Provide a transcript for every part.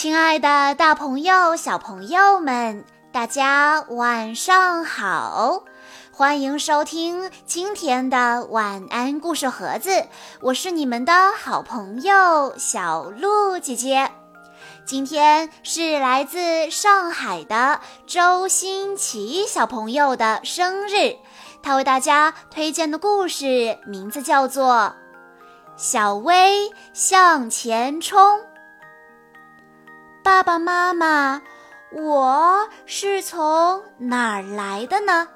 亲爱的，大朋友、小朋友们，大家晚上好！欢迎收听今天的晚安故事盒子，我是你们的好朋友小鹿姐姐。今天是来自上海的周新奇小朋友的生日，他为大家推荐的故事名字叫做《小薇向前冲》。爸爸妈妈，我是从哪儿来的呢？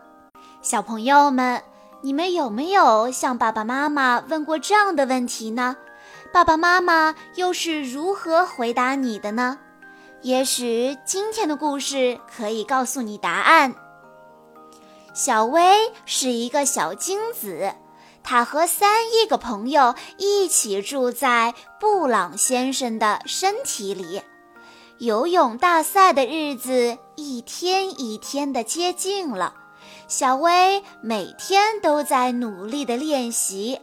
小朋友们，你们有没有向爸爸妈妈问过这样的问题呢？爸爸妈妈又是如何回答你的呢？也许今天的故事可以告诉你答案。小薇是一个小精子，她和三亿个朋友一起住在布朗先生的身体里。游泳大赛的日子一天一天的接近了，小薇每天都在努力的练习。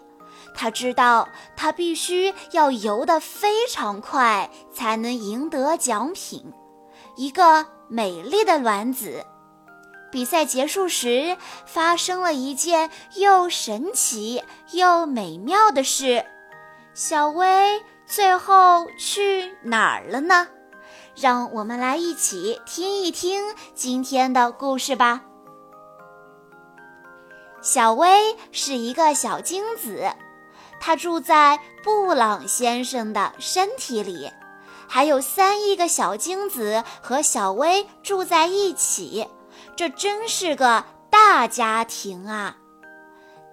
她知道，她必须要游得非常快，才能赢得奖品——一个美丽的卵子。比赛结束时，发生了一件又神奇又美妙的事。小薇最后去哪儿了呢？让我们来一起听一听今天的故事吧。小薇是一个小精子，她住在布朗先生的身体里，还有三亿个小精子和小薇住在一起，这真是个大家庭啊！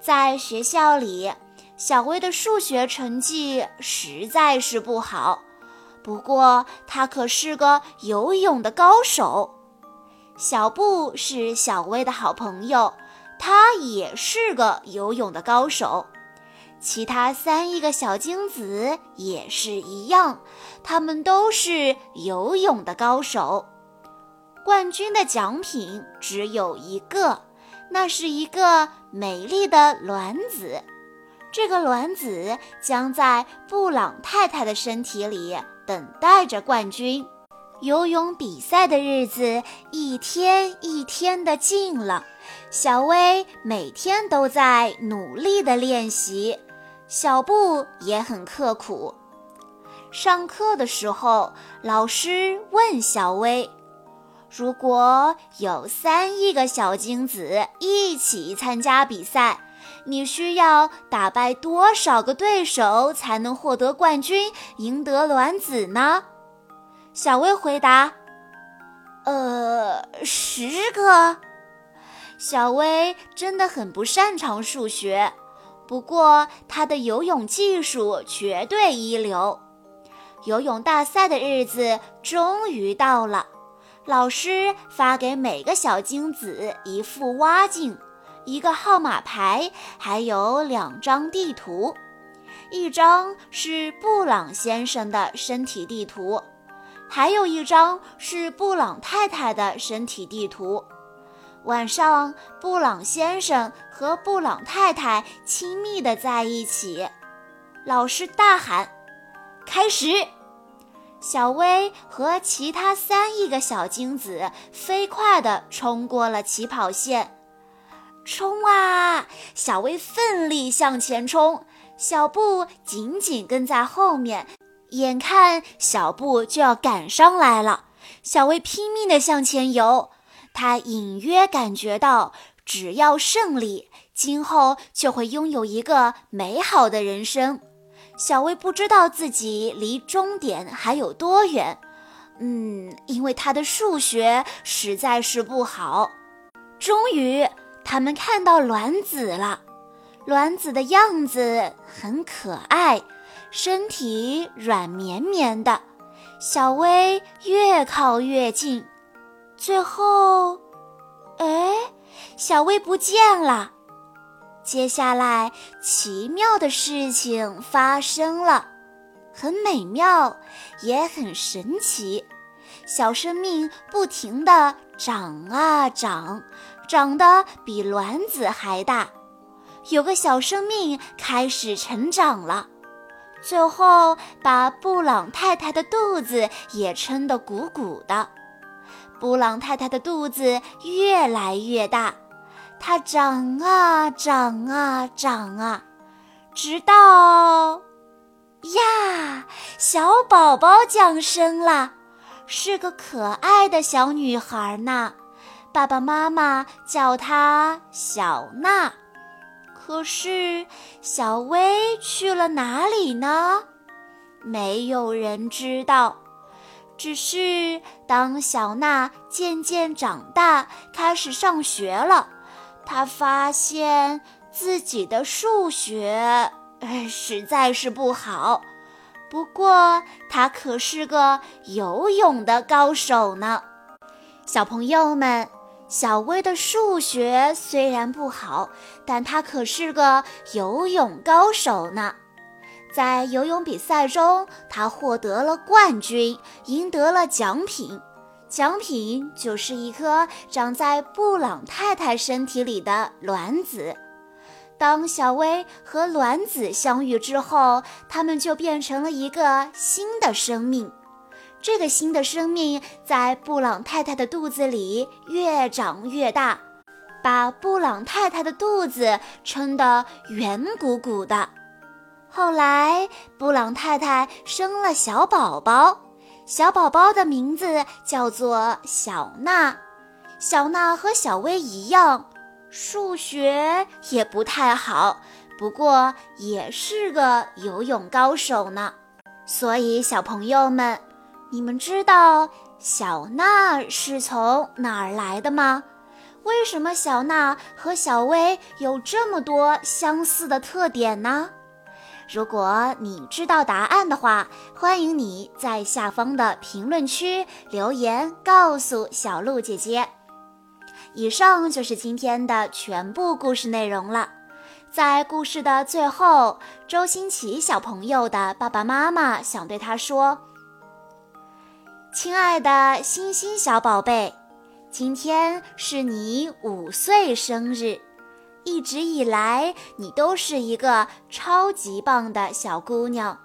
在学校里，小薇的数学成绩实在是不好。不过，他可是个游泳的高手。小布是小薇的好朋友，他也是个游泳的高手。其他三亿个小精子也是一样，他们都是游泳的高手。冠军的奖品只有一个，那是一个美丽的卵子。这个卵子将在布朗太太的身体里。等待着冠军，游泳比赛的日子一天一天的近了。小薇每天都在努力的练习，小布也很刻苦。上课的时候，老师问小薇：“如果有三亿个小精子一起参加比赛？”你需要打败多少个对手才能获得冠军，赢得卵子呢？小薇回答：“呃，十个。”小薇真的很不擅长数学，不过她的游泳技术绝对一流。游泳大赛的日子终于到了，老师发给每个小精子一副蛙镜。一个号码牌，还有两张地图，一张是布朗先生的身体地图，还有一张是布朗太太的身体地图。晚上，布朗先生和布朗太太亲密地在一起。老师大喊：“开始！”小薇和其他三亿个小精子飞快地冲过了起跑线。冲啊！小薇奋力向前冲，小布紧紧跟在后面。眼看小布就要赶上来了，小薇拼命地向前游。她隐约感觉到，只要胜利，今后就会拥有一个美好的人生。小薇不知道自己离终点还有多远，嗯，因为她的数学实在是不好。终于。他们看到卵子了，卵子的样子很可爱，身体软绵绵的。小薇越靠越近，最后，哎，小薇不见了。接下来，奇妙的事情发生了，很美妙，也很神奇。小生命不停地长啊长。长得比卵子还大，有个小生命开始成长了。最后把布朗太太的肚子也撑得鼓鼓的。布朗太太的肚子越来越大，它长啊长啊长啊，直到呀，小宝宝降生了，是个可爱的小女孩呢。爸爸妈妈叫她小娜。可是，小薇去了哪里呢？没有人知道。只是当小娜渐渐长大，开始上学了，她发现自己的数学，实在是不好。不过，她可是个游泳的高手呢。小朋友们。小薇的数学虽然不好，但她可是个游泳高手呢。在游泳比赛中，她获得了冠军，赢得了奖品。奖品就是一颗长在布朗太太身体里的卵子。当小薇和卵子相遇之后，他们就变成了一个新的生命。这个新的生命在布朗太太的肚子里越长越大，把布朗太太的肚子撑得圆鼓鼓的。后来，布朗太太生了小宝宝，小宝宝的名字叫做小娜。小娜和小薇一样，数学也不太好，不过也是个游泳高手呢。所以，小朋友们。你们知道小娜是从哪儿来的吗？为什么小娜和小薇有这么多相似的特点呢？如果你知道答案的话，欢迎你在下方的评论区留言告诉小鹿姐姐。以上就是今天的全部故事内容了。在故事的最后，周星奇小朋友的爸爸妈妈想对他说。亲爱的星星小宝贝，今天是你五岁生日。一直以来，你都是一个超级棒的小姑娘。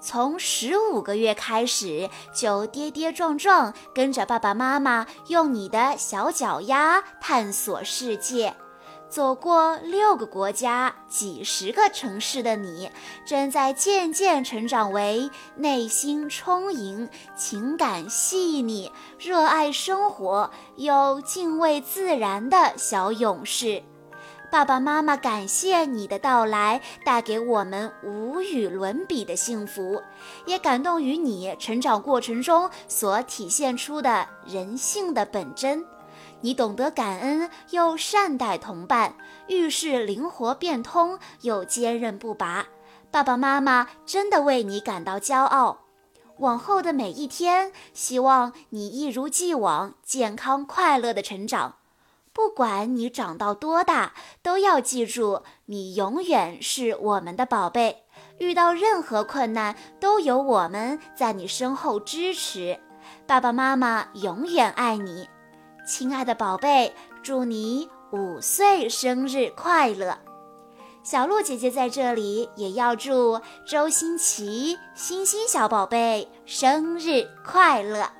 从十五个月开始，就跌跌撞撞跟着爸爸妈妈，用你的小脚丫探索世界。走过六个国家、几十个城市的你，正在渐渐成长为内心充盈、情感细腻、热爱生活又敬畏自然的小勇士。爸爸妈妈感谢你的到来，带给我们无与伦比的幸福，也感动于你成长过程中所体现出的人性的本真。你懂得感恩，又善待同伴，遇事灵活变通，又坚韧不拔。爸爸妈妈真的为你感到骄傲。往后的每一天，希望你一如既往健康快乐的成长。不管你长到多大，都要记住，你永远是我们的宝贝。遇到任何困难，都有我们在你身后支持。爸爸妈妈永远爱你。亲爱的宝贝，祝你五岁生日快乐！小鹿姐姐在这里也要祝周新奇星星小宝贝生日快乐。